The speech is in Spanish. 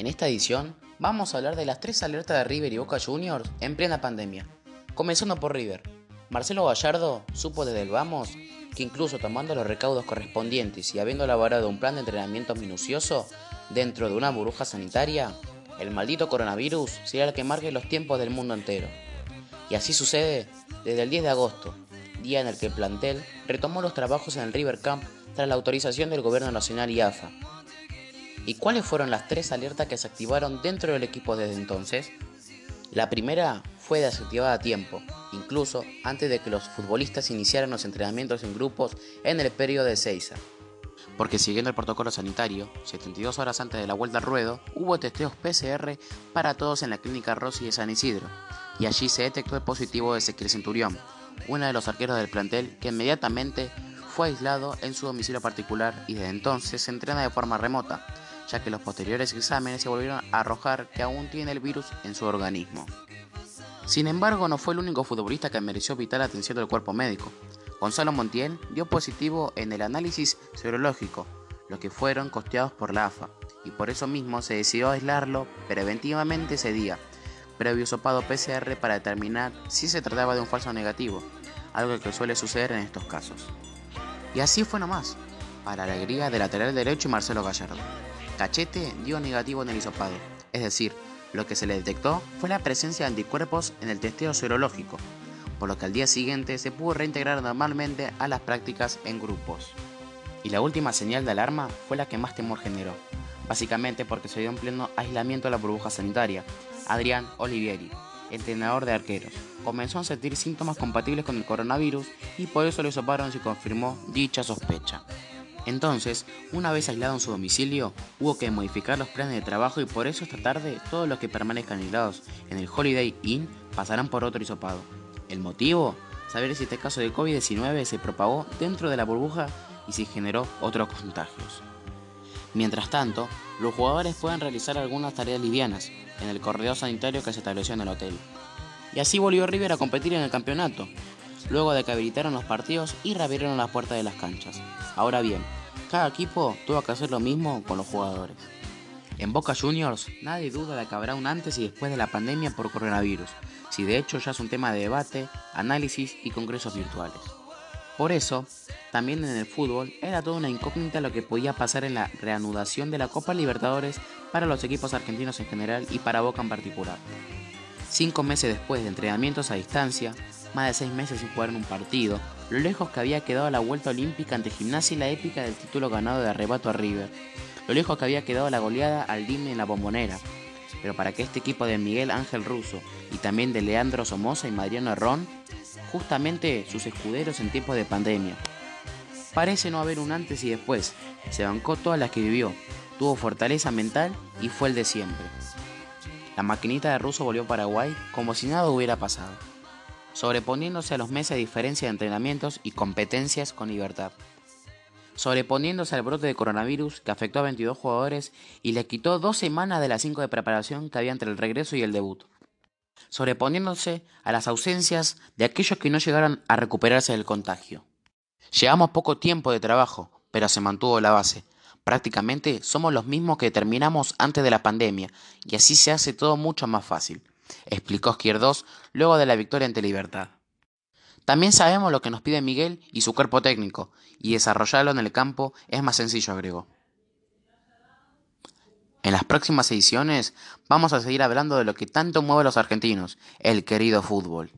En esta edición vamos a hablar de las tres alertas de River y Boca Juniors en plena pandemia. Comenzando por River. Marcelo Gallardo supo desde el vamos que incluso tomando los recaudos correspondientes y habiendo elaborado un plan de entrenamiento minucioso dentro de una burbuja sanitaria, el maldito coronavirus será el que marque los tiempos del mundo entero. Y así sucede desde el 10 de agosto, día en el que el plantel retomó los trabajos en el River Camp tras la autorización del Gobierno Nacional y AFA, ¿Y cuáles fueron las tres alertas que se activaron dentro del equipo desde entonces? La primera fue desactivada a tiempo, incluso antes de que los futbolistas iniciaran los entrenamientos en grupos en el periodo de Seiza. Porque siguiendo el protocolo sanitario, 72 horas antes de la vuelta al ruedo, hubo testeos PCR para todos en la clínica Rossi de San Isidro, y allí se detectó el positivo de Ezequiel Centurión, uno de los arqueros del plantel que inmediatamente fue aislado en su domicilio particular y desde entonces se entrena de forma remota, ya que los posteriores exámenes se volvieron a arrojar que aún tiene el virus en su organismo. Sin embargo, no fue el único futbolista que mereció vital atención del cuerpo médico. Gonzalo Montiel dio positivo en el análisis serológico, los que fueron costeados por la AFA, y por eso mismo se decidió aislarlo preventivamente ese día, previo sopado PCR para determinar si se trataba de un falso negativo, algo que suele suceder en estos casos. Y así fue nomás, para la alegría del lateral derecho y Marcelo Gallardo. Cachete dio negativo en el hisopado, es decir, lo que se le detectó fue la presencia de anticuerpos en el testeo serológico, por lo que al día siguiente se pudo reintegrar normalmente a las prácticas en grupos. Y la última señal de alarma fue la que más temor generó, básicamente porque se dio en pleno aislamiento de la burbuja sanitaria. Adrián Olivieri, entrenador de arqueros, comenzó a sentir síntomas compatibles con el coronavirus y por eso le soparon se confirmó dicha sospecha. Entonces, una vez aislado en su domicilio, hubo que modificar los planes de trabajo y por eso esta tarde todos los que permanezcan aislados en el Holiday Inn pasarán por otro hisopado. ¿El motivo? Saber si este caso de COVID-19 se propagó dentro de la burbuja y si generó otros contagios. Mientras tanto, los jugadores pueden realizar algunas tareas livianas en el corredor sanitario que se estableció en el hotel. Y así volvió River a competir en el campeonato, luego de que habilitaron los partidos y reabrieron las puertas de las canchas. Ahora bien, cada equipo tuvo que hacer lo mismo con los jugadores. En Boca Juniors, nadie duda de que habrá un antes y después de la pandemia por coronavirus, si de hecho ya es un tema de debate, análisis y congresos virtuales. Por eso, también en el fútbol era toda una incógnita lo que podía pasar en la reanudación de la Copa Libertadores para los equipos argentinos en general y para Boca en particular. Cinco meses después de entrenamientos a distancia, más de seis meses sin jugar en un partido, lo lejos que había quedado la vuelta olímpica ante Gimnasia y la épica del título ganado de arrebato a River, lo lejos que había quedado la goleada al Dime en la bombonera. Pero para que este equipo de Miguel Ángel Russo y también de Leandro Somoza y Mariano Herrón, justamente sus escuderos en tiempos de pandemia. Parece no haber un antes y después, se bancó todas las que vivió, tuvo fortaleza mental y fue el de siempre. La maquinita de Russo volvió a Paraguay como si nada hubiera pasado sobreponiéndose a los meses de diferencia de entrenamientos y competencias con libertad, sobreponiéndose al brote de coronavirus que afectó a 22 jugadores y le quitó dos semanas de las cinco de preparación que había entre el regreso y el debut, sobreponiéndose a las ausencias de aquellos que no llegaron a recuperarse del contagio. Llevamos poco tiempo de trabajo, pero se mantuvo la base. Prácticamente somos los mismos que terminamos antes de la pandemia, y así se hace todo mucho más fácil explicó Esquierdos luego de la victoria ante Libertad. También sabemos lo que nos pide Miguel y su cuerpo técnico, y desarrollarlo en el campo es más sencillo, agregó. En las próximas ediciones vamos a seguir hablando de lo que tanto mueve a los argentinos, el querido fútbol.